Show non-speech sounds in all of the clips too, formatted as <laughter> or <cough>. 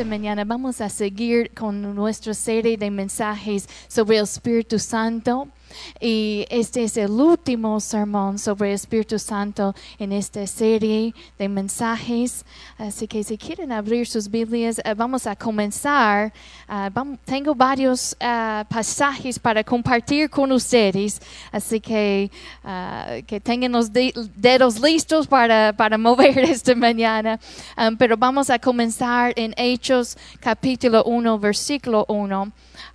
esta mañana vamos a seguir con nuestra serie de mensajes sobre el Espíritu Santo. Y este es el último sermón sobre el Espíritu Santo en esta serie de mensajes. Así que si quieren abrir sus Biblias, eh, vamos a comenzar. Ah, tengo varios ah, pasajes para compartir con ustedes. Así que ah, que tengan los de- dedos listos para, para mover <laughs> esta mañana. Pero vamos a comenzar en Hechos capítulo 1, versículo 1.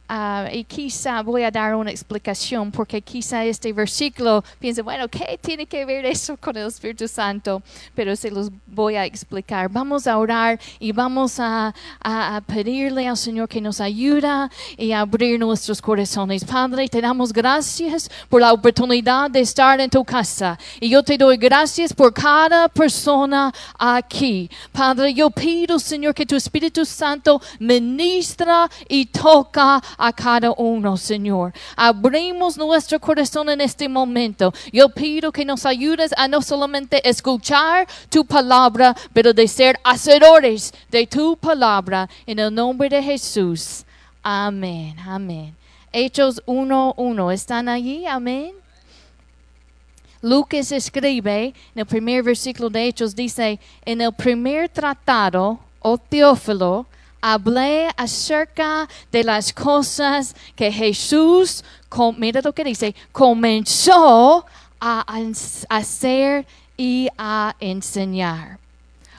Ah, y quizá voy a dar una explicación porque quizá este versículo piensa, bueno, ¿qué tiene que ver eso con el Espíritu Santo? Pero se los voy a explicar. Vamos a orar y vamos a, a- a pedirle al Señor que nos ayuda y abrir nuestros corazones. Padre, te damos gracias por la oportunidad de estar en tu casa. Y yo te doy gracias por cada persona aquí. Padre, yo pido, Señor, que tu Espíritu Santo ministra y toca a cada uno, Señor. Abrimos nuestro corazón en este momento. Yo pido que nos ayudes a no solamente escuchar tu palabra, pero de ser hacedores de tu palabra. En el nombre de Jesús. Amén. Amén. Hechos 1.1. ¿Están allí? Amén. Lucas escribe en el primer versículo de Hechos, dice, en el primer tratado, oh Teófilo, hablé acerca de las cosas que Jesús, mira lo que dice, comenzó a hacer y a enseñar.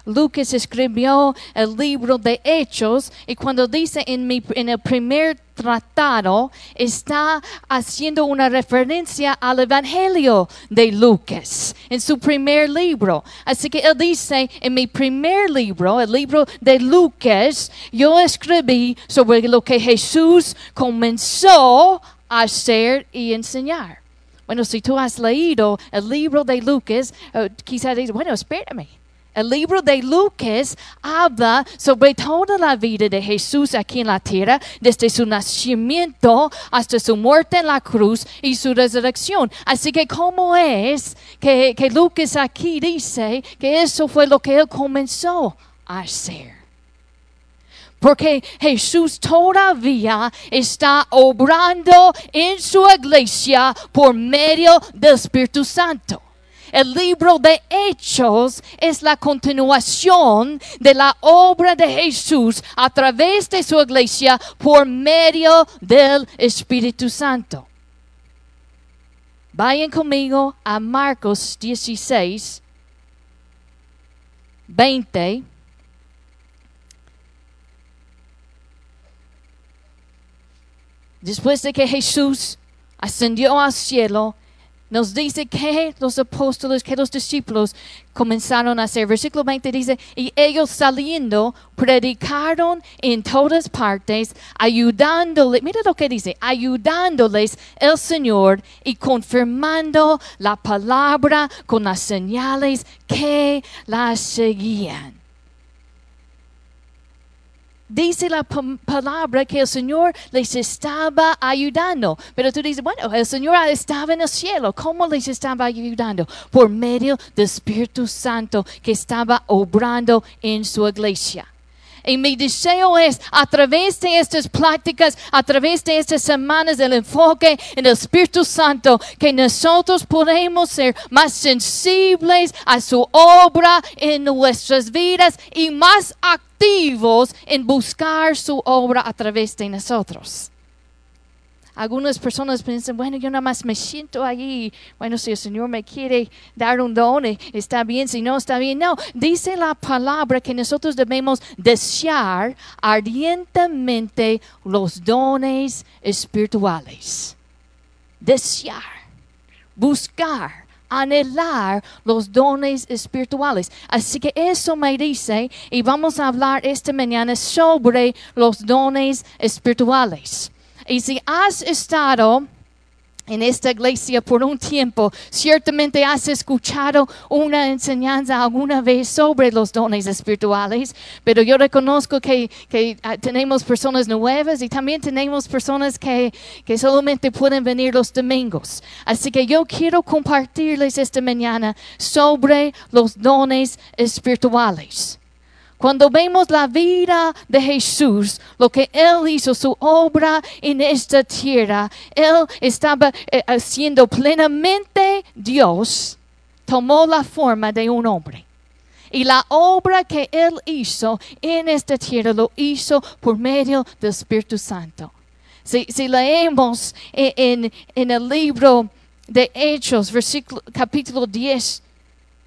Lucas escribió el libro de Hechos y cuando dice en, mi, en el primer tratado está haciendo una referencia al Evangelio de Lucas en su primer libro. Así que él dice en mi primer libro, el libro de Lucas, yo escribí sobre lo que Jesús comenzó a hacer y enseñar. Bueno, si tú has leído el libro de Lucas, eh, quizás dices, bueno, espérame. El libro de Lucas habla sobre toda la vida de Jesús aquí en la tierra, desde su nacimiento hasta su muerte en la cruz y su resurrección. Así que, ¿cómo es que, que Lucas aquí dice que eso fue lo que él comenzó a hacer? Porque Jesús todavía está obrando en su iglesia por medio del Espíritu Santo. El libro de Hechos es la continuación de la obra de Jesús a través de su iglesia por medio del Espíritu Santo. Vayan conmigo a Marcos 16, 20. Después de que Jesús ascendió al cielo, nos dice que los apóstoles, que los discípulos comenzaron a hacer. Versículo 20 dice, y ellos saliendo predicaron en todas partes, ayudándoles, mira lo que dice, ayudándoles el Señor y confirmando la palabra con las señales que las seguían. Dice la pa- palabra que el Señor les estaba ayudando. Pero tú dices, bueno, el Señor estaba en el cielo. ¿Cómo les estaba ayudando? Por medio del Espíritu Santo que estaba obrando en su iglesia. Y mi deseo es, a través de estas prácticas, a través de estas semanas del enfoque en el Espíritu Santo, que nosotros podemos ser más sensibles a su obra en nuestras vidas y más activos en buscar su obra a través de nosotros. Algunas personas piensan, bueno, yo nada más me siento allí. Bueno, si el Señor me quiere dar un don, eh, está bien, si no, está bien. No, dice la palabra que nosotros debemos desear ardientemente los dones espirituales. Desear, buscar, anhelar los dones espirituales. Así que eso me dice, y vamos a hablar esta mañana sobre los dones espirituales. Y si has estado en esta iglesia por un tiempo, ciertamente has escuchado una enseñanza alguna vez sobre los dones espirituales, pero yo reconozco que, ah, tenemos personas nuevas y también tenemos personas que, que solamente pueden venir los domingos. Así que yo quiero compartirles esta mañana sobre los dones espirituales. Cuando vemos la vida de Jesús, lo que Él hizo, su obra en esta tierra, Él estaba eh, siendo plenamente Dios, tomó la forma de un hombre. Y la obra que Él hizo en esta tierra lo hizo por medio del Espíritu Santo. Si, leemos en, en, el libro de Hechos, capítulo 10,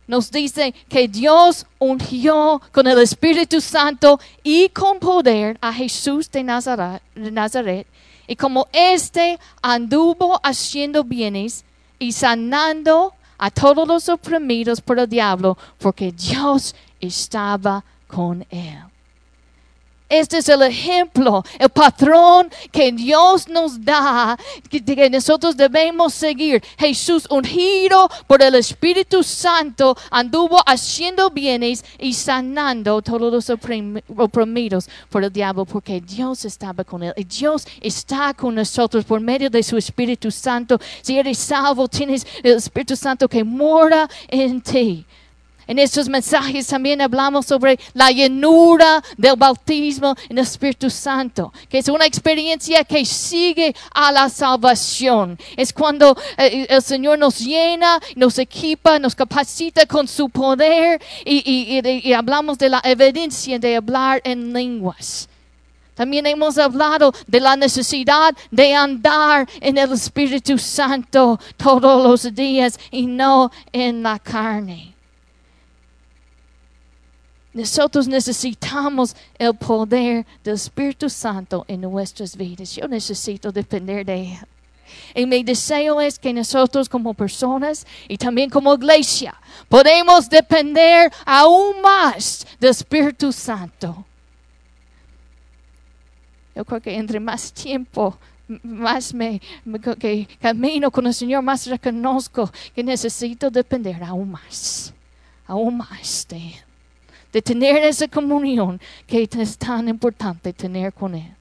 nos dice que Dios ungió con el Espíritu Santo y con poder a Jesús de Nazaret, de Nazaret y como éste anduvo haciendo bienes y sanando a todos los oprimidos por el diablo, porque Dios estaba con él. Este es el ejemplo, el patrón que Dios nos da, que, nosotros debemos seguir. Jesús, ungido por el Espíritu Santo, anduvo haciendo bienes y sanando todos los oprimidos por el diablo, porque Dios estaba con él. Y Dios está con nosotros por medio de su Espíritu Santo. Si eres salvo, tienes el Espíritu Santo que mora en ti. En estos mensajes también hablamos sobre la llenura del bautismo en el Espíritu Santo, que es una experiencia que sigue a la salvación. Es cuando eh, el Señor nos llena, nos equipa, nos capacita con su poder y, y hablamos de la evidencia de hablar en lenguas. También hemos hablado de la necesidad de andar en el Espíritu Santo todos los días y no en la carne. Nosotros necesitamos el poder del Espíritu Santo en nuestras vidas. Yo necesito depender de Él. Y mi deseo es que nosotros como personas y también como iglesia podemos depender aún más del Espíritu Santo. Yo creo que entre más tiempo, más me, camino con el Señor, más reconozco que necesito depender aún más, aún más de Él de tener esa comunión que es tan importante tener con Él.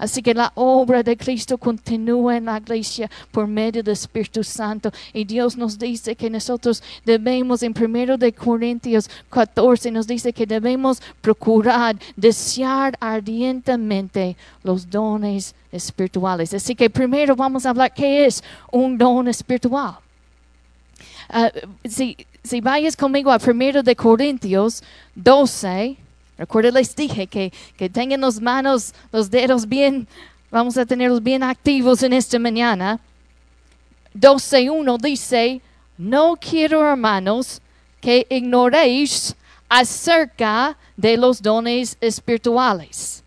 Así que la obra de Cristo continúa en la iglesia por medio del Espíritu Santo. Y Dios nos dice que nosotros debemos, en 1 de Corintios 14, nos dice que debemos procurar, desear ardientemente los dones espirituales. Así que primero vamos a hablar qué es un don espiritual. Uh, si, si vayas conmigo a 1 de Corintios 12, recuerden les dije que, que tengan las manos, los dedos bien, vamos a tenerlos bien activos en esta mañana. 12.1 dice, no quiero hermanos que ignoréis acerca de los dones espirituales.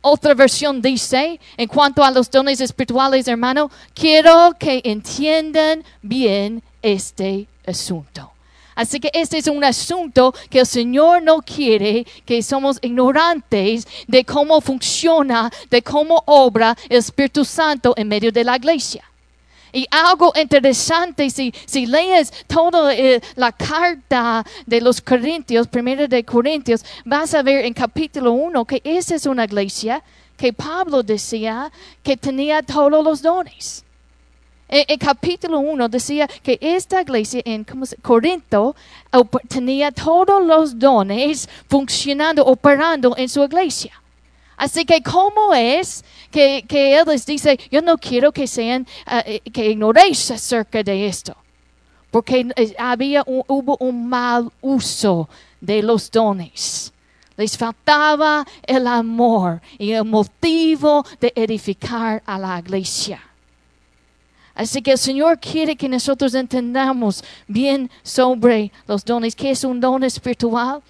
Otra versión dice, en cuanto a los dones espirituales, hermano, quiero que entiendan bien este asunto. Así que este es un asunto que el Señor no quiere que somos ignorantes de cómo funciona, de cómo obra el Espíritu Santo en medio de la iglesia. Y algo interesante, si, si lees toda eh, la carta de los Corintios, primero de Corintios, vas a ver en capítulo 1 que esa es una iglesia que Pablo decía que tenía todos los dones. En, capítulo 1 decía que esta iglesia en Corinto tenía todos los dones funcionando, operando en su iglesia. Así que, ¿cómo es que, Él les dice, yo no quiero que sean, eh, eh, que ignoréis acerca de esto? Porque eh, había hubo un mal uso de los dones. Les faltaba el amor y el motivo de edificar a la iglesia. Así que el Señor quiere que nosotros entendamos bien sobre los dones. ¿Qué es un don espiritual?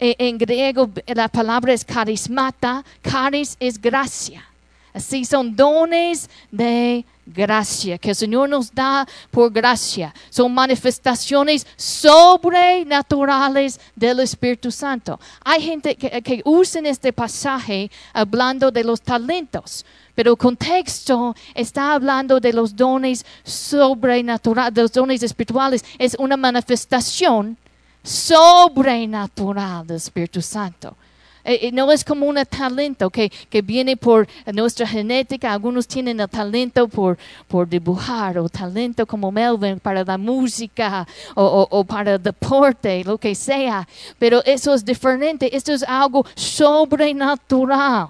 E, en griego la palabra es carismata. Caris es gracia. Así son dones de gracia que el Señor nos da por gracia. Son manifestaciones sobrenaturales del Espíritu Santo. Hay gente que, que usa este pasaje hablando de los talentos. Pero el contexto está hablando de los dones sobrenaturales, de los dones espirituales. Es una manifestación sobrenatural del Espíritu Santo. Eh, eh, no es como un talento que, que viene por nuestra genética. Algunos tienen el talento por, por dibujar o talento como Melvin para la música o, o- o para el deporte, lo que sea. Pero eso es diferente. Esto es algo sobrenatural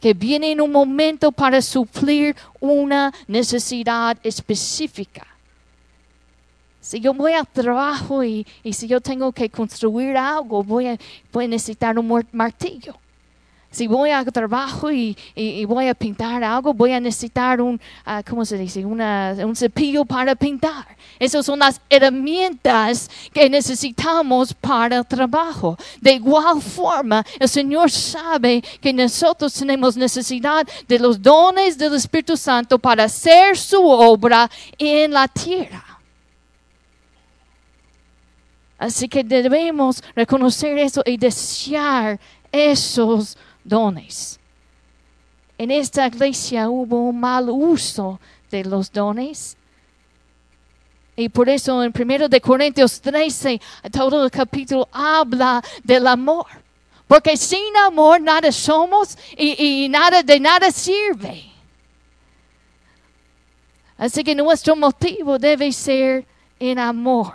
que viene en un momento para suplir una necesidad específica. Si yo voy al trabajo y, y si yo tengo que construir algo, voy a, voy a necesitar un martillo. Si voy al trabajo y, y- voy a pintar algo, voy a necesitar un, ah, ¿cómo se dice? Un cepillo para pintar. Esas son las herramientas que necesitamos para el trabajo. De igual forma, el Señor sabe que nosotros tenemos necesidad de los dones del Espíritu Santo para hacer su obra en la tierra. Así que debemos reconocer eso y desear esos dones. En esta iglesia hubo un mal uso de los dones. Y por eso en 1 de Corintios 13, todo el capítulo habla del amor. Porque sin amor nada somos y, y nada de nada sirve. Así que nuestro motivo debe ser en amor.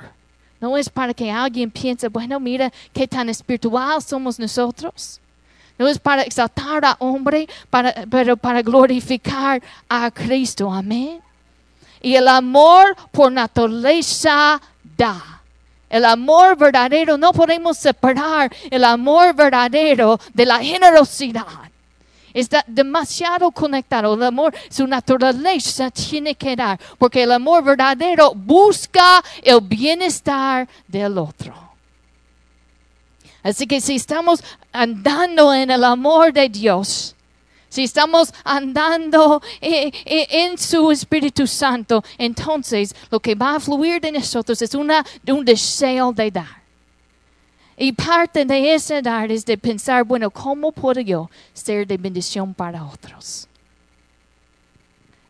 No es para que alguien piense, bueno, mira qué tan espiritual somos nosotros. No es para exaltar a hombre, para, pero para glorificar a Cristo. Amén. Y el amor por naturaleza da. El amor verdadero, no podemos separar el amor verdadero de la generosidad. Está demasiado conectado. El amor, su naturaleza tiene que dar, porque el amor verdadero busca el bienestar del otro. Así que si estamos andando en el amor de Dios, si estamos andando eh, eh, en su Espíritu Santo, entonces lo que va a fluir de nosotros es una, un deseo de dar. Y parte de ese dar es de pensar, bueno, ¿cómo puedo yo ser de bendición para otros?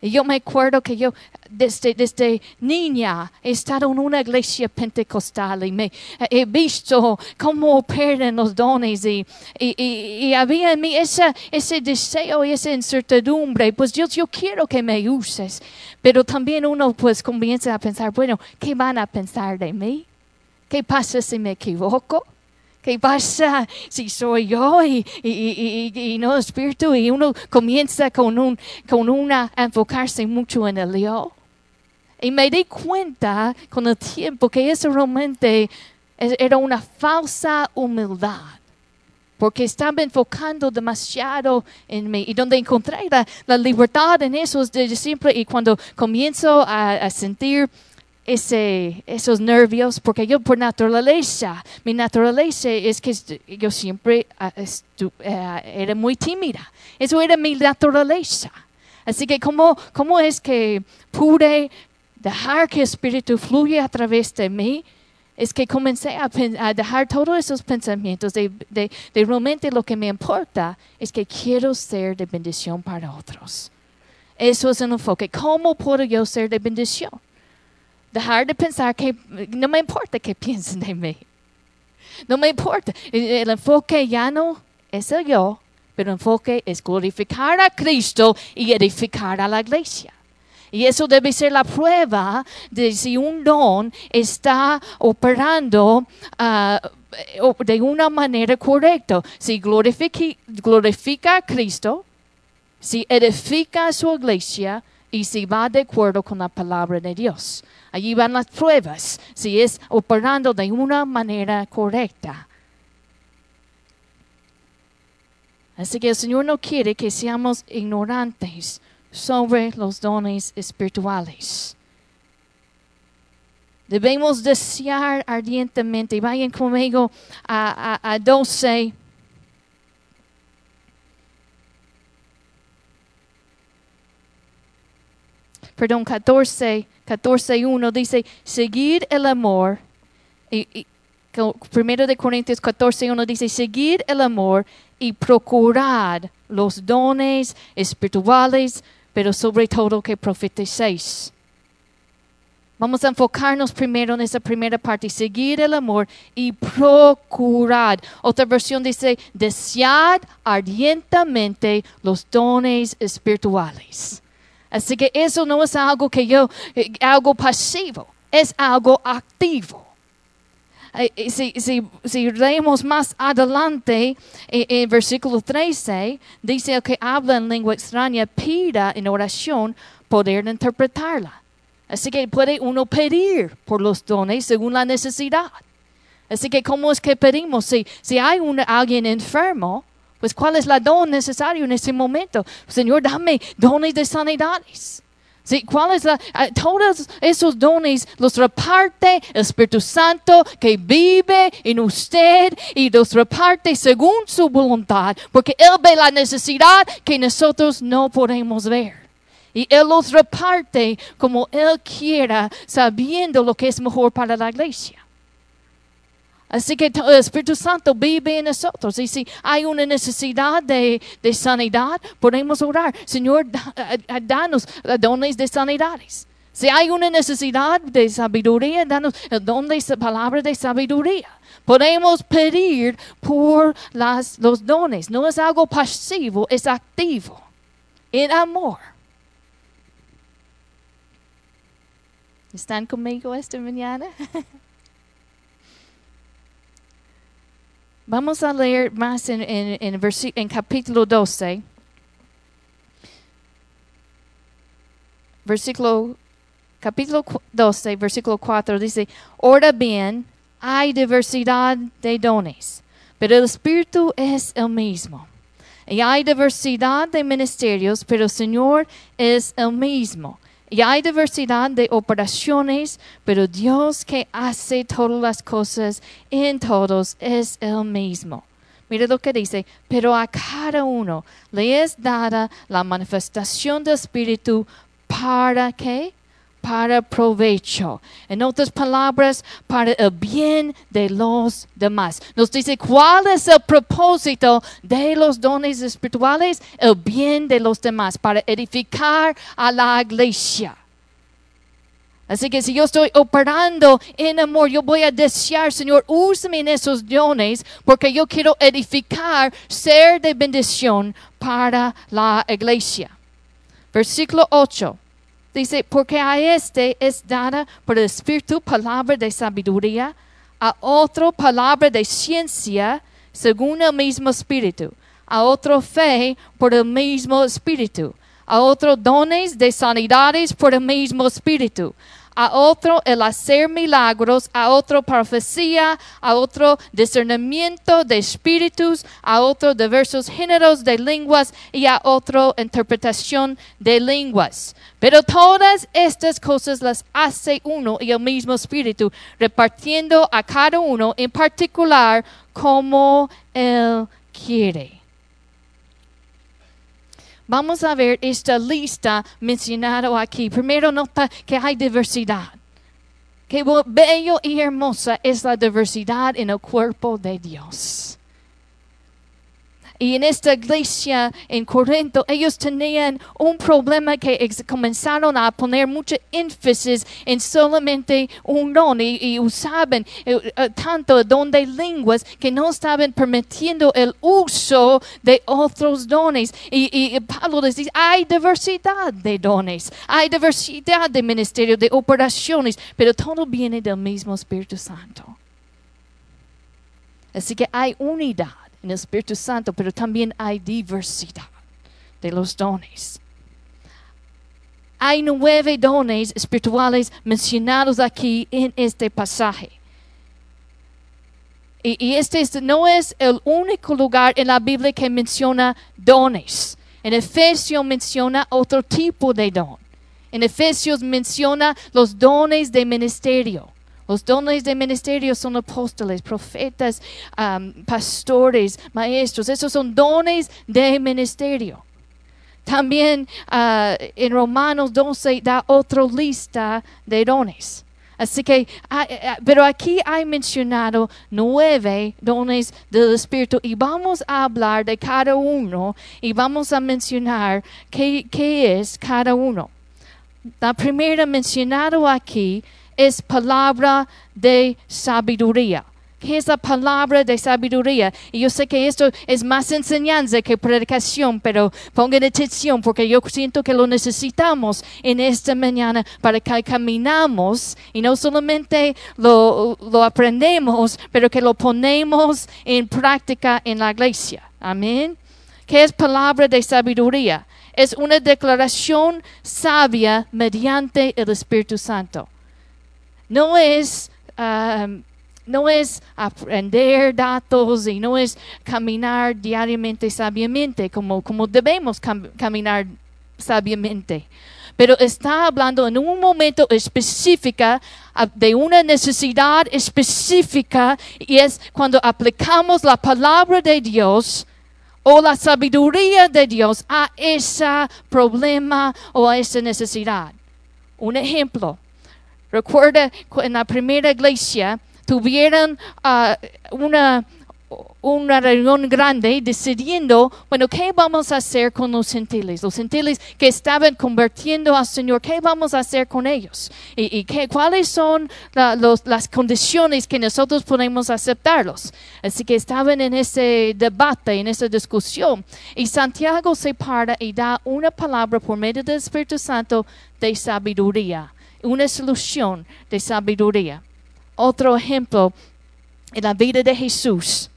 Y yo me acuerdo que yo desde, desde niña he estado en una iglesia pentecostal y me he visto cómo operan los dones y, y, había en mí ese, ese deseo y esa incertidumbre. Pues Dios, yo quiero que me uses. Pero también uno pues comienza a pensar, bueno, ¿qué van a pensar de mí? ¿Qué pasa si me equivoco? ¿Qué pasa si soy yo y, y, y- y- no espíritu? Y uno comienza con, un, con una enfocarse mucho en el yo. Y me di cuenta con el tiempo que eso realmente era una falsa humildad. Porque estaba enfocando demasiado en mí. Y donde encontré la, la libertad en eso es de siempre. Y cuando comienzo a, a sentir ese, esos nervios, porque yo por naturaleza, mi naturaleza es que yo siempre ah, eh, era muy tímida. Eso era mi naturaleza. Así que ¿cómo, cómo es que pude dejar que el Espíritu fluya a través de mí? Es que comencé a, a dejar todos esos pensamientos de, de, de realmente lo que me importa es que quiero ser de bendición para otros. Eso es el enfoque. ¿Cómo puedo yo ser de bendición? Dejar de pensar que no me importa que <laughs> piensen de mí. No me importa. El, enfoque ya no es el yo, pero el enfoque es glorificar a Cristo y edificar a la iglesia. Y eso debe ser la prueba de si un don está operando ah, de una manera correcta. Si glorifica a Cristo, si edifica a su iglesia y si va de acuerdo con la palabra de Dios. Allí van las pruebas, si es operando de una manera correcta. Así que el Señor no quiere que seamos ignorantes sobre los dones espirituales. Debemos desear ardientemente. Vayan conmigo a, a, a 12. Perdón, 14, 14, 1 dice, seguir el amor. Primero de Corintios 14, 1 dice, seguir el amor y procurar los dones espirituales, pero sobre todo que profeticéis. Vamos a enfocarnos primero en esa primera parte, seguir el amor y procurar. Otra versión dice, desead ardientemente los dones espirituales. Así que eso no es algo que yo, eh, algo pasivo, es algo activo. Eh, eh, si, si, si, leemos más adelante, en, versículo 13, dice el que habla en lengua extraña pida en oración poder interpretarla. Así que puede uno pedir por los dones según la necesidad. Así que, ¿cómo es que pedimos? Si, si hay alguien enfermo, pues ¿cuál es la don necesario en ese momento? Señor, dame dones de sanidades. Sí, ¿Cuál es la, todos esos dones los reparte el Espíritu Santo que vive en usted y los reparte según su voluntad, porque Él ve la necesidad que nosotros no podemos ver. Y Él los reparte como Él quiera, sabiendo lo que es mejor para la iglesia. Así que el Espíritu Santo vive en nosotros. Y si hay una necesidad de, sanidad, podemos orar. Señor, danos dones de sanidades. Si hay una necesidad de sabiduría, danos el don de palabra de sabiduría. Podemos pedir por las, los dones. No es algo pasivo, es activo. En amor. ¿Están conmigo esta mañana? <laughs> Vamos a leer más en, en, en, capítulo 12. Versículo, capítulo 12, versículo 4 dice, Ahora bien, hay diversidad de dones, pero el Espíritu es el mismo. Y hay diversidad de ministerios, pero el Señor es el mismo. Y hay diversidad de operaciones, pero Dios que hace todas las cosas en todos es el mismo. Mire lo que dice, pero a cada uno le es dada la manifestación del Espíritu para qué? Para provecho. En otras palabras, para el bien de los demás. Nos dice cuál es el propósito de los dones espirituales, el bien de los demás, para edificar a la iglesia. Así que si yo estoy operando en amor, yo voy a desear, Señor, úsame en esos dones porque yo quiero edificar, ser de bendición para la iglesia. Versículo 8. Dice, porque a este es dada por el Espíritu palabra de sabiduría, a otro palabra de ciencia según el mismo Espíritu, a otro fe por el mismo Espíritu, a otro dones de sanidades por el mismo Espíritu, a otro el hacer milagros, a otro profecía, a otro discernimiento de espíritus, a otro diversos géneros de lenguas y a otro interpretación de lenguas. Pero todas estas cosas las hace uno y el mismo espíritu, repartiendo a cada uno en particular como él quiere. Vamos a ver esta lista mencionada aquí. Primero nota que hay diversidad. Qué bello y hermosa es la diversidad en el cuerpo de Dios. Y en esta iglesia en Corinto, ellos tenían un problema que comenzaron a poner mucho énfasis en solamente un don y, usaban eh, eh, tanto don de lenguas que no estaban permitiendo el uso de otros dones. Y, y Pablo les dice, hay diversidad de dones, hay diversidad de ministerios, de operaciones, pero todo viene del mismo Espíritu Santo. Así que hay unidad en el Espíritu Santo, pero también hay diversidad de los dones. Hay nueve dones espirituales mencionados aquí en este pasaje. Y, este no es el único lugar en la Biblia que menciona dones. En Efesios menciona otro tipo de don. En Efesios menciona los dones de ministerio. Los dones de ministerio son apóstoles, profetas, pastores, maestros. Esos son dones de ministerio. También ah, en Romanos 12 da otra lista de dones. Así que, ah, eh, ah, pero aquí hay mencionado nueve dones del Espíritu y vamos a hablar de cada uno y vamos a mencionar qué, qué es cada uno. La primera mencionado aquí es palabra de sabiduría. ¿Qué es la palabra de sabiduría? Y yo sé que esto es más enseñanza que predicación, pero pongan atención porque yo siento que lo necesitamos en esta mañana para que caminamos y no solamente lo, lo aprendemos, pero que lo ponemos en práctica en la iglesia. Amén. ¿Qué es palabra de sabiduría? Es una declaración sabia mediante el Espíritu Santo. No es um, no es aprender datos y no es caminar diariamente sabiamente como, como debemos cam- caminar sabiamente. Pero está hablando en un momento específico ah, de una necesidad específica y es cuando aplicamos la palabra de Dios o la sabiduría de Dios a ese problema o a esa necesidad. Un ejemplo. Recuerda cu- en la primera iglesia tuvieron ah, una, una reunión grande decidiendo, bueno, ¿qué vamos a hacer con los gentiles? Los gentiles que estaban convirtiendo al Señor, ¿qué vamos a hacer con ellos? ¿Y, y qué, cuáles son la- los- las condiciones que nosotros podemos aceptarlos? Así que estaban en ese debate, en esa discusión. Y Santiago se para y da una palabra por medio del Espíritu Santo de sabiduría, una solución de sabiduría. Otro ejemplo en la vida de Jesús,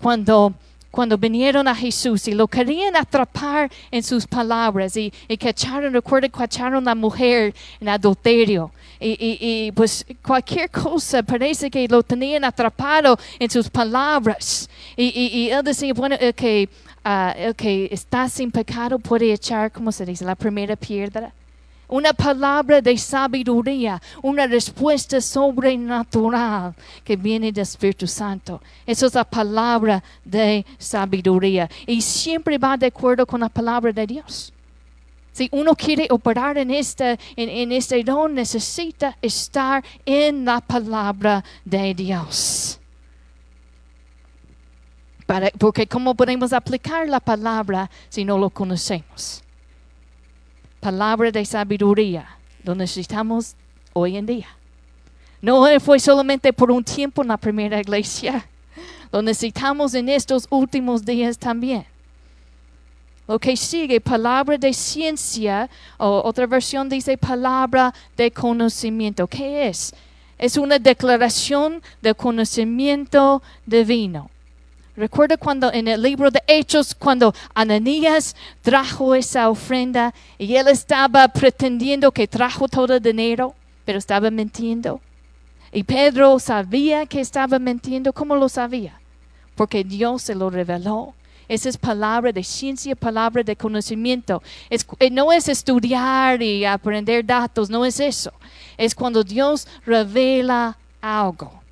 cuando, cuando vinieron a Jesús y lo querían atrapar en sus palabras y, y cacharon, recuerda, cacharon a la mujer en adulterio. Y, y- pues cualquier cosa parece que lo tenían atrapado en sus palabras. Y, y- y él decía, bueno, que, ah, el que está sin pecado puede echar, ¿cómo se dice? La primera piedra una palabra de sabiduría, una respuesta sobrenatural que viene del Espíritu Santo. Esa es la palabra de sabiduría y siempre va de acuerdo con la palabra de Dios. Si uno quiere operar en este, en, este don, necesita estar en la palabra de Dios. Porque ¿cómo podemos aplicar la palabra si no lo conocemos? Palabra de sabiduría lo necesitamos hoy en día. No fue solamente por un tiempo en la primera iglesia, <laughs> lo necesitamos en estos últimos días también. Lo que sigue, palabra de ciencia, o otra versión dice palabra de conocimiento. ¿Qué es? Es una declaración de conocimiento divino. Recuerda cuando en el libro de Hechos, cuando Ananías trajo esa ofrenda y él estaba pretendiendo que trajo todo el dinero, pero estaba mintiendo. Y Pedro sabía que estaba mintiendo. ¿Cómo lo sabía? Porque Dios se lo reveló. Esa es palabra de ciencia, palabra de conocimiento. Eh, no es estudiar y aprender datos, no es eso. Es cuando Dios revela algo.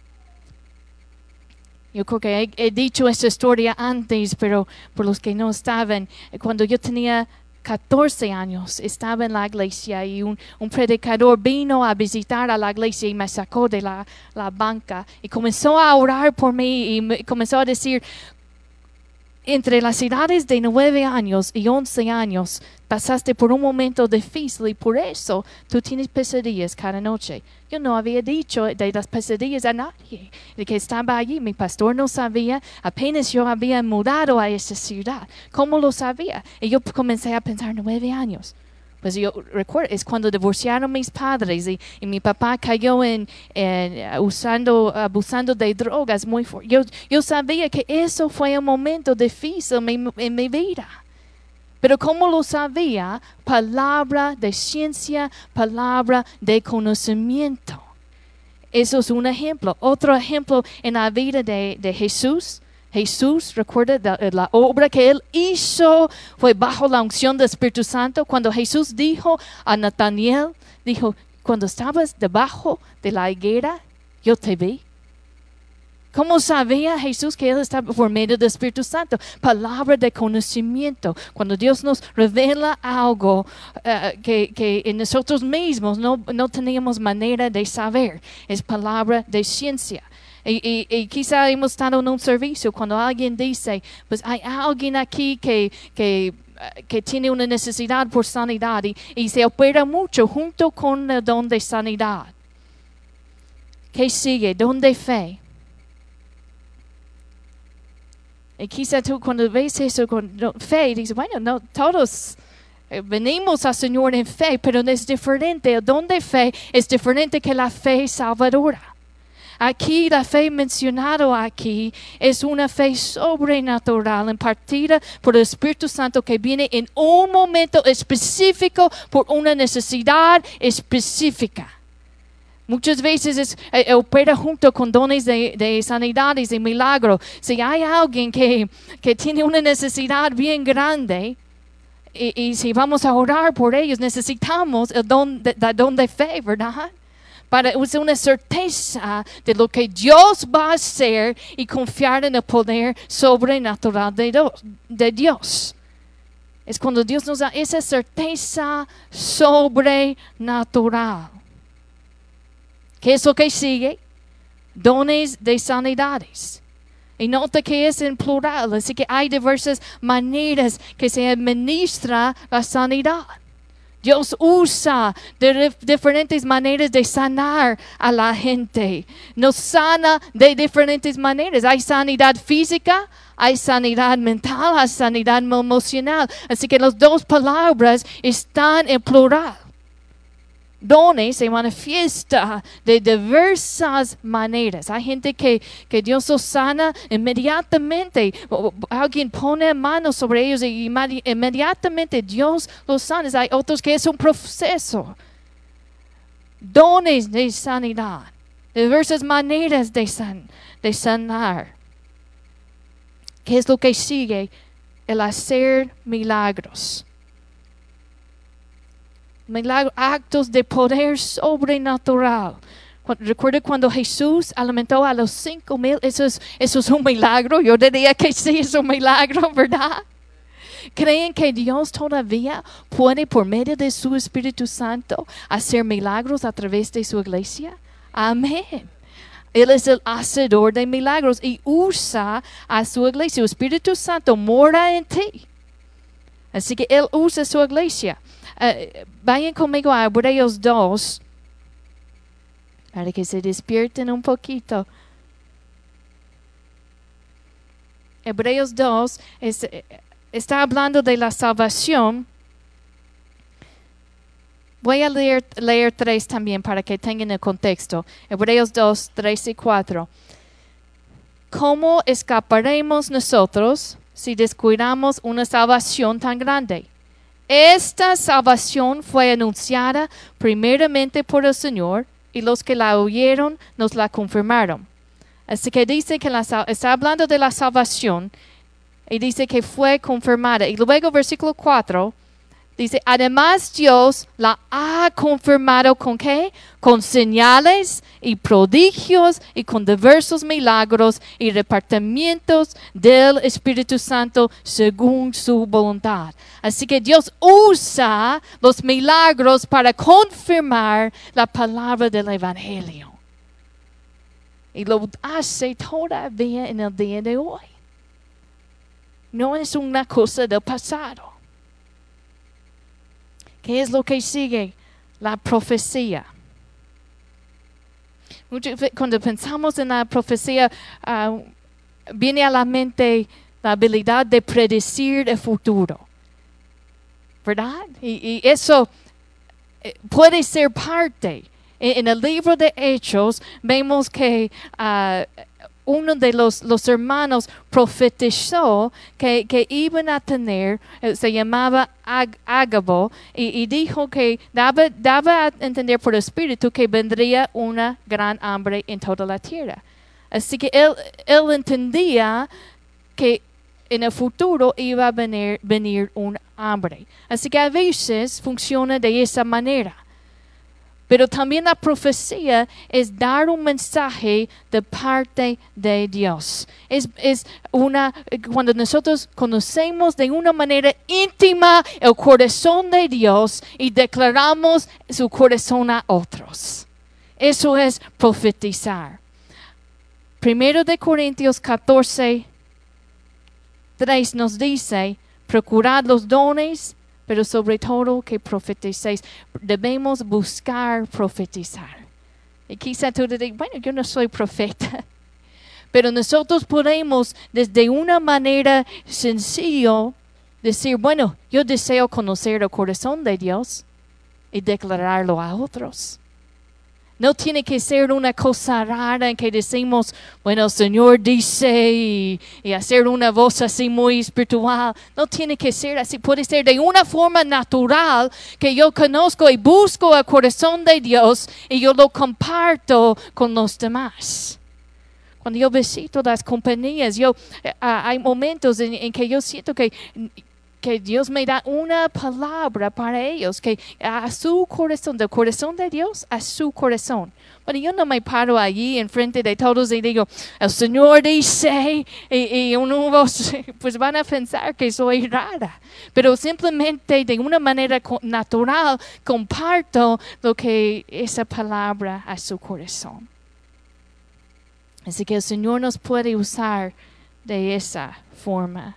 Yo creo que he, dicho esta historia antes, pero por los que no estaban, eh, cuando yo tenía 14 años, estaba en la iglesia y un, un predicador vino a visitar a la iglesia y me sacó de la, la banca y comenzó a orar por mí y me- comenzó a decir, entre las edades de 9 años y 11 años pasaste por un momento difícil y por eso tú tienes pesadillas cada noche. Yo no había dicho de las pesadillas a nadie, de que estaba allí. Mi pastor no sabía, apenas yo había mudado a esa ciudad. ¿Cómo lo sabía? Y yo comencé a pensar, nueve años. Pues yo recuerdo, es cuando divorciaron mis padres y, mi papá cayó en, uh, usando, abusando de drogas muy fuerte. Yo, yo sabía que eso fue un momento difícil en mi, vida. Pero ¿cómo lo sabía? Palabra de ciencia, palabra de conocimiento. Eso es un ejemplo. Otro ejemplo en la vida de, de Jesús. Jesús, recuerda la, la obra que él hizo fue bajo la unción del Espíritu Santo. Cuando Jesús dijo a Nataniel, dijo, cuando estabas debajo de la higuera, yo te vi. ¿Cómo sabía Jesús que Él estaba por medio del Espíritu Santo? Palabra de conocimiento. Cuando Dios nos revela algo eh, que, que en nosotros mismos no, no teníamos manera de saber, es palabra de ciencia. Y, quizá hemos estado en un servicio cuando alguien dice, pues hay alguien aquí que, que eh, tiene una necesidad por sanidad y, se opera mucho junto con el don de sanidad. ¿Qué sigue? Don de fe. Y quizá tú cuando ves eso con fe, dices, bueno, no, todos eh, venimos al Señor en fe, pero es diferente. El don de fe es diferente que la fe salvadora. Aquí la fe mencionada aquí es una fe sobrenatural impartida por el Espíritu Santo que viene en un momento específico por una necesidad específica. Muchas veces es, eh, eh, opera junto con dones de, de sanidades y milagros. Si hay alguien que, que tiene una necesidad bien grande, y, y, si vamos a orar por ellos, necesitamos el don de, el don de fe, ¿verdad? Para usar una certeza de lo que Dios va a hacer y confiar en el poder sobrenatural de Dios. Es cuando Dios nos da esa certeza sobrenatural. ¿Qué es lo que sigue? Dones de sanidades. Y nota que es en plural, así que hay diversas maneras que se administra la sanidad. Dios usa de diferentes maneras de sanar a la gente. Nos sana de diferentes maneras. Hay sanidad física, hay sanidad mental, hay sanidad emocional. Así que las dos palabras están en plural dones se manifiesta de diversas maneras. Hay gente que, que Dios los sana inmediatamente. Alguien pone manos sobre ellos y inmediatamente Dios los sana. Hay otros que es un proceso. Dones de sanidad. Diversas maneras de, san, de sanar. ¿Qué es lo que sigue? El hacer milagros milagros, actos de poder sobrenatural. Recuerda cuando Jesús alimentó a los cinco mil, eso es, eso es un milagro. Yo diría que sí es un milagro, <laughs> ¿verdad? ¿Creen que Dios todavía puede, por medio de su Espíritu Santo, hacer milagros a través de su iglesia? Amén. Él es el hacedor de milagros y usa a su iglesia. El Espíritu Santo mora en ti. Así que Él usa su iglesia. Uh, vayan conmigo a Hebreos 2 para que se despierten un poquito. Hebreos 2 es, está hablando de la salvación. Voy a leer, leer tres también para que tengan el contexto. Hebreos 2, 3 y 4. ¿Cómo escaparemos nosotros si descuidamos una salvación tan grande? Esta salvación fue anunciada primeramente por el Señor y los que la oyeron nos la confirmaron. Así que dice que está hablando de la salvación y dice que fue confirmada. Y luego versículo 4 Dice, además Dios la ha confirmado con qué? Con señales y prodigios y con diversos milagros y repartimientos del Espíritu Santo según su voluntad. Así que Dios usa los milagros para confirmar la palabra del Evangelio. Y lo hace todavía en el día de hoy. No es una cosa del pasado. ¿Qué es lo que sigue? La profecía. Cuando pensamos en la profecía, uh, viene a la mente la habilidad de predecir el futuro. ¿Verdad? Y, eso eh, puede ser parte. En, el libro de Hechos vemos que uh, uno de los, hermanos profetizó que, iban a tener, eh, se llamaba Agabo, y, dijo que daba, a entender por el Espíritu que vendría una gran hambre en toda la tierra. Así que él, él entendía que en el futuro iba a venir, venir un hambre. Así que a veces funciona de esa manera. Pero también la profecía es dar un mensaje de parte de Dios. Es, es, una, cuando nosotros conocemos de una manera íntima el corazón de Dios y declaramos su corazón a otros. Eso es profetizar. Primero de Corintios 14, 3 nos dice, procurad los dones, pero sobre todo que profeticéis. Debemos buscar profetizar. Y quizá tú digas, bueno, yo no soy profeta. <laughs> Pero nosotros podemos, desde una manera sencilla, decir, bueno, yo deseo conocer el corazón de Dios y declararlo a otros. No tiene que ser una cosa rara en que decimos, bueno, el Señor dice y, hacer una voz así muy espiritual. No tiene que ser así. Puede ser de una forma natural que yo conozco y busco el corazón de Dios y yo lo comparto con los demás. Cuando yo visito las compañías, yo, uh, hay momentos en, en que yo siento que que Dios me da una palabra para ellos, que a su corazón, del corazón de Dios a su corazón. Bueno, yo no me paro allí enfrente de todos y digo, el Señor dice, y, y unos <laughs> pues van a pensar que soy rara, pero simplemente de una manera natural comparto lo que esa palabra a su corazón. Así que el Señor nos puede usar de esa forma.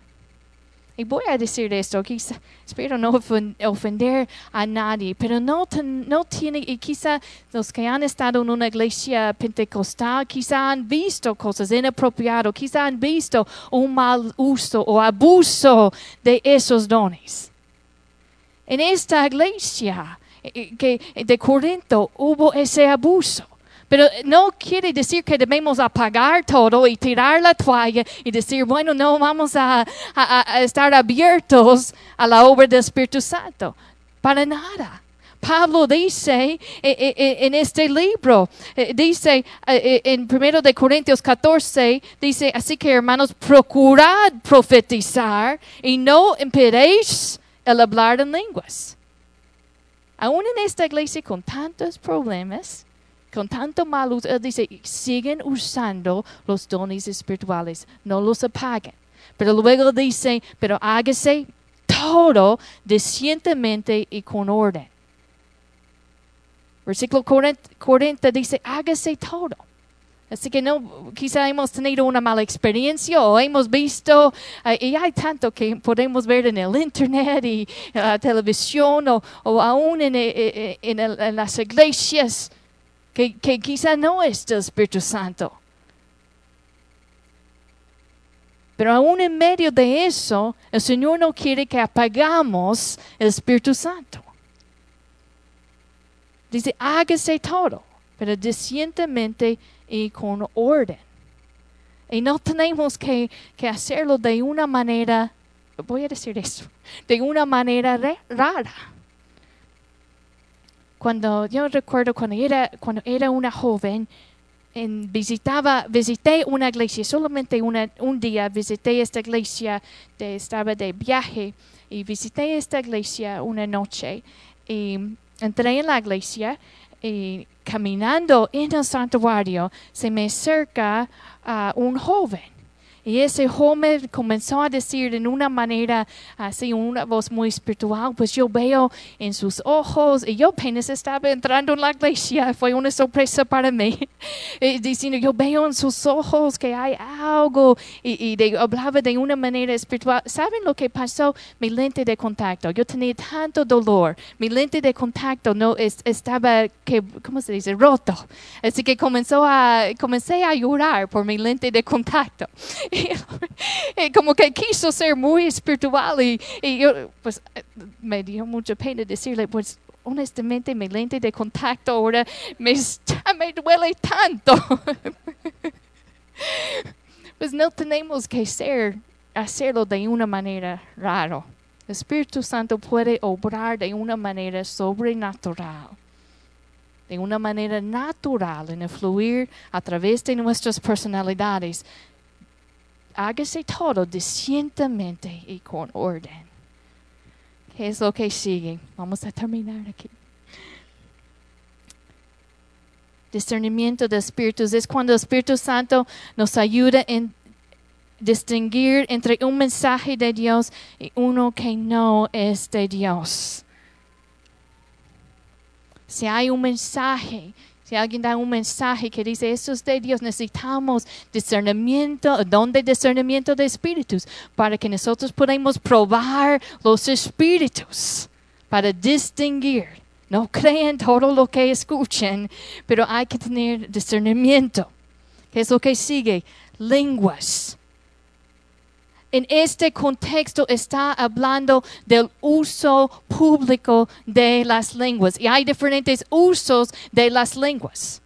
Y voy a decir esto, quizá, espero no ofender a nadie, pero no, tiene, y quizá los que han estado en una iglesia pentecostal, quizá han visto cosas inapropiadas, quizá han visto un mal uso o abuso de esos dones. En esta iglesia eh, que, de Corinto hubo ese abuso. Pero no quiere decir que debemos apagar todo y tirar la toalla y decir, bueno, no vamos a, estar abiertos a la obra del Espíritu Santo. Para nada. Pablo dice eh, eh, eh, en este libro, dice en 1 de Corintios 14, dice, así que hermanos, procurad profetizar y no impedéis el hablar en lenguas. Aún en esta iglesia con tantos problemas, con tanto mal uso, él dice, siguen usando los dones espirituales, no los apaguen. Pero luego dice, pero hágase todo decentemente y con orden. Versículo 40, dice, hágase todo. Así que no, quizá hemos tenido una mala experiencia o hemos visto, eh, y hay tanto que podemos ver en el internet y la televisión o, o aún en, eh, eh, en las iglesias que, quizá no es del Espíritu Santo. Pero aún en medio de eso, el Señor no quiere que apagamos el Espíritu Santo. Dice, hágase todo, pero decentemente y con orden. Y no tenemos que, que, hacerlo de una manera, voy a decir eso, de una manera rara cuando yo recuerdo cuando era, cuando era una joven, en, visitaba, visité una iglesia, solamente una, un día visité esta iglesia, estaba de viaje y visité esta iglesia una noche y entré en la iglesia y caminando en el santuario se me acerca a un joven y ese joven comenzó a decir en una manera así, una voz muy espiritual, pues yo veo en sus ojos, y yo apenas estaba entrando en la iglesia, fue una sorpresa para mí, <laughs> diciendo, yo veo en sus ojos que hay algo, y, hablaba de una manera espiritual. ¿Saben lo que pasó? Mi lente de contacto, yo tenía tanto dolor, mi lente de contacto no estaba, que, ¿cómo se dice? Roto. Así que comenzó a, comencé a llorar por mi lente de contacto. Y <laughs> como que quiso ser muy espiritual y, yo, pues me dio mucha pena decirle, pues honestamente mi lente de contacto ahora me, me duele tanto. <laughs> pues no tenemos que ser, hacerlo de una manera rara. El Espíritu Santo puede obrar de una manera sobrenatural de una manera natural en el fluir a través de nuestras personalidades hágase todo decentemente y con orden. ¿Qué es lo que sigue? Vamos a terminar aquí. Discernimiento de espíritus es cuando el Espíritu Santo nos ayuda en distinguir entre un mensaje de Dios y uno que no es de Dios. Si hay un mensaje Si alguien da un mensaje que dice, eso es de Dios, necesitamos discernimiento, don de discernimiento de espíritus, para que nosotros podamos probar los espíritus, para distinguir. No crean todo lo que escuchen, pero hay que tener discernimiento. ¿Qué es lo que sigue? Lenguas en este contexto está hablando del uso público de las lenguas y hay diferentes usos de las lenguas.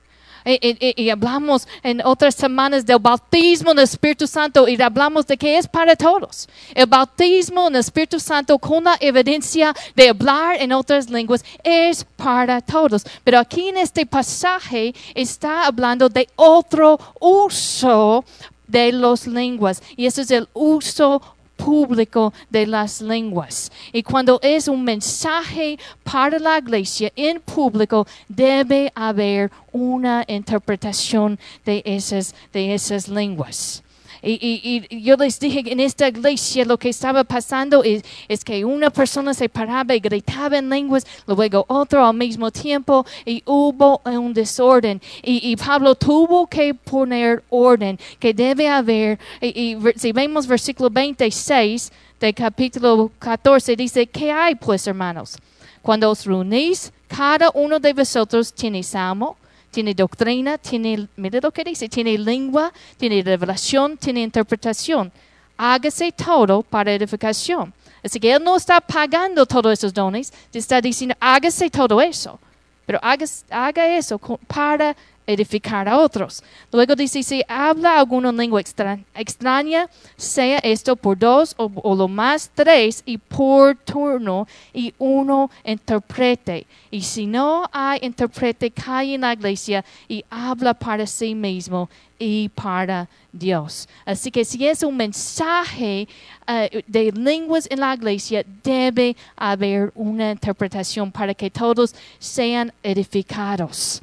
Y, hablamos en otras semanas del bautismo en el Espíritu Santo y hablamos de que es para todos. El bautismo en el Espíritu Santo con la evidencia de hablar en otras lenguas es para todos. Pero aquí en este pasaje está hablando de otro uso de las lenguas y ese es el uso público de las lenguas. Y cuando es un mensaje para la iglesia en público, debe haber una interpretación de esas, de esas lenguas. Y, yo les dije en esta iglesia lo que estaba pasando es, que una persona se paraba y gritaba en lenguas, luego otro al mismo tiempo y hubo un desorden. Y, Pablo tuvo que poner orden, que debe haber, y, si vemos versículo 26 del capítulo 14, dice, ¿qué hay pues hermanos? Cuando os reunís, cada uno de vosotros tiene salmo tiene doctrina, tiene, mire lo que dice, tiene lengua, tiene revelación, tiene interpretación. Hágase todo para edificación. Así que Él no está pagando todos esos dones, está diciendo, hágase todo eso. Pero haga, haga eso para edificar a otros. Luego dice, si habla alguna lengua extraña, sea esto por dos o, lo más tres y por turno y uno interprete. Y si no hay interprete, cae en la iglesia y habla para sí mismo y para Dios. Así que si es un mensaje eh, de lenguas en la iglesia, debe haber una interpretación para que todos sean edificados.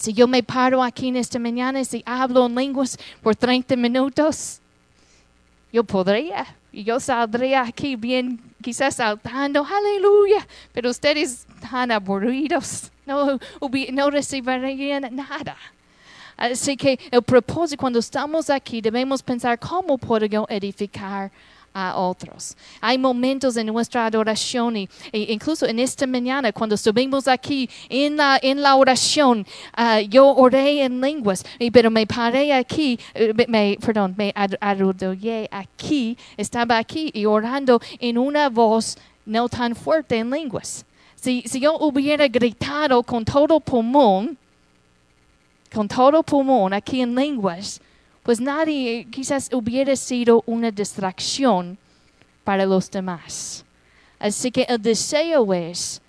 Si yo me paro aquí en esta mañana y hablo en lenguas por 30 minutos, yo podría. Y yo saldría aquí bien, quizás saltando, aleluya. Pero ustedes están aburridos. No, recibirían nada. Así que el propósito, cuando estamos aquí, debemos pensar cómo puedo edificar a otros. Hay momentos en nuestra adoración e incluso en esta mañana cuando estuvimos aquí en la, en la oración, uh, yo oré en lenguas, pero me paré aquí, eh, me, perdón, me arrodillé aquí, estaba aquí y orando en una voz no tan fuerte en lenguas. Si, si yo hubiera gritado con todo pulmón, con todo pulmón aquí en lenguas, pues nadie quizás hubiera sido una distracción para los demás. Así que el deseo es,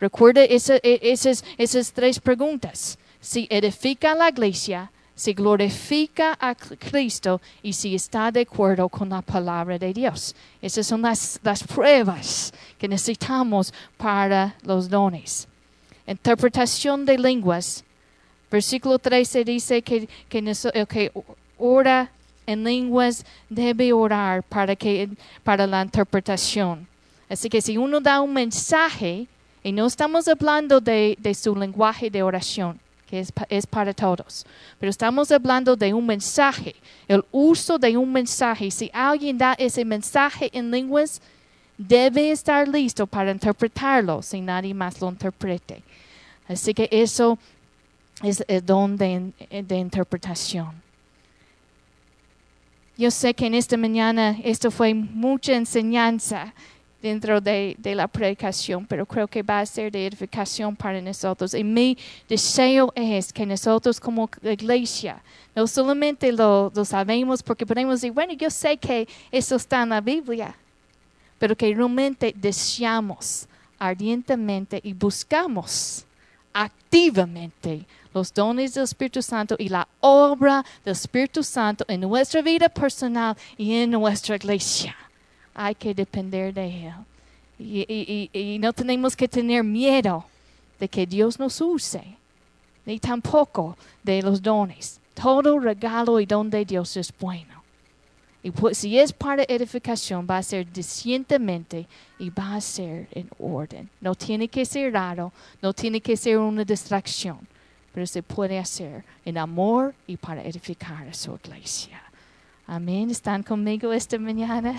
recuerda e, esas, esas tres preguntas, si edifica la iglesia, si glorifica a Cristo y si está de acuerdo con la palabra de Dios. Esas son las, las pruebas que necesitamos para los dones. Interpretación de lenguas. Versículo 13 dice que, que, que ora en lenguas, debe orar para, que, para la interpretación. Así que si uno da un mensaje, y no estamos hablando de, su lenguaje de oración, que es, es, para todos, pero estamos hablando de un mensaje, el uso de un mensaje. Si alguien da ese mensaje en lenguas, debe estar listo para interpretarlo si nadie más lo interprete. Así que eso es el don de interpretación. Yo sé que en esta mañana esto fue mucha enseñanza dentro de, la predicación, pero creo que va a ser de edificación para nosotros. Y mi deseo es que nosotros como iglesia no solamente lo, lo sabemos porque podemos decir, bueno, yo sé que eso está en la Biblia, pero que realmente deseamos ardientemente y buscamos activamente los dones del Espíritu Santo y la obra del Espíritu Santo en nuestra vida personal y en nuestra iglesia. Hay que depender de Él. Y, no tenemos que tener miedo de que Dios nos use, ni tampoco de los dones. Todo regalo y don de Dios es bueno. Y pues, si es para edificación, va a ser discientemente y va a ser en orden. No tiene que ser raro, no tiene que ser una distracción pero se puede hacer en amor y para edificar a su iglesia. Amén. ¿Están conmigo esta mañana?